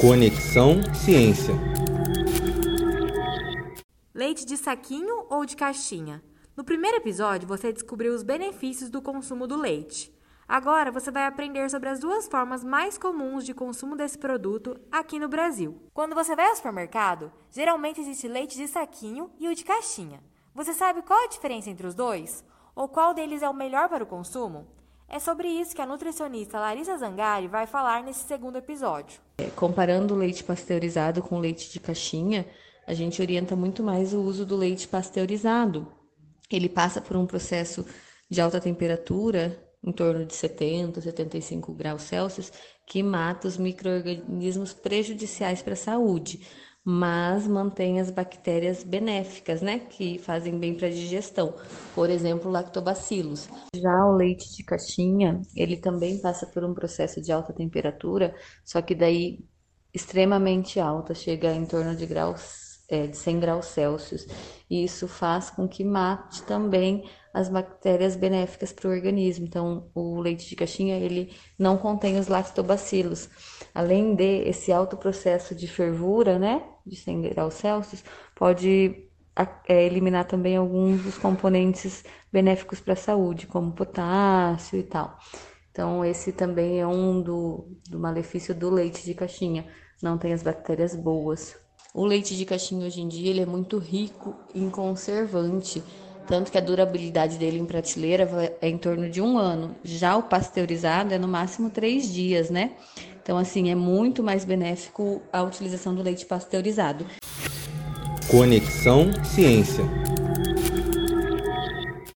Conexão Ciência. Leite de saquinho ou de caixinha? No primeiro episódio, você descobriu os benefícios do consumo do leite. Agora você vai aprender sobre as duas formas mais comuns de consumo desse produto aqui no Brasil. Quando você vai ao supermercado, geralmente existe leite de saquinho e o de caixinha. Você sabe qual a diferença entre os dois? Ou qual deles é o melhor para o consumo? É sobre isso que a nutricionista Larissa Zangari vai falar nesse segundo episódio. É, comparando o leite pasteurizado com o leite de caixinha, a gente orienta muito mais o uso do leite pasteurizado. Ele passa por um processo de alta temperatura, em torno de 70, 75 graus Celsius, que mata os micro-organismos prejudiciais para a saúde mas mantém as bactérias benéficas, né, que fazem bem para a digestão. Por exemplo, lactobacilos. Já o leite de caixinha, ele também passa por um processo de alta temperatura, só que daí extremamente alta, chega em torno de graus é, de 100 graus Celsius. E isso faz com que mate também as bactérias benéficas para o organismo. Então, o leite de caixinha ele não contém os lactobacilos. Além de esse alto processo de fervura, né, de 100 graus Celsius, pode é, eliminar também alguns dos componentes benéficos para a saúde, como potássio e tal. Então, esse também é um do, do malefício do leite de caixinha. Não tem as bactérias boas. O leite de caixinha hoje em dia ele é muito rico em conservante, tanto que a durabilidade dele em prateleira é em torno de um ano. Já o pasteurizado é no máximo três dias, né? Então, assim, é muito mais benéfico a utilização do leite pasteurizado. Conexão Ciência.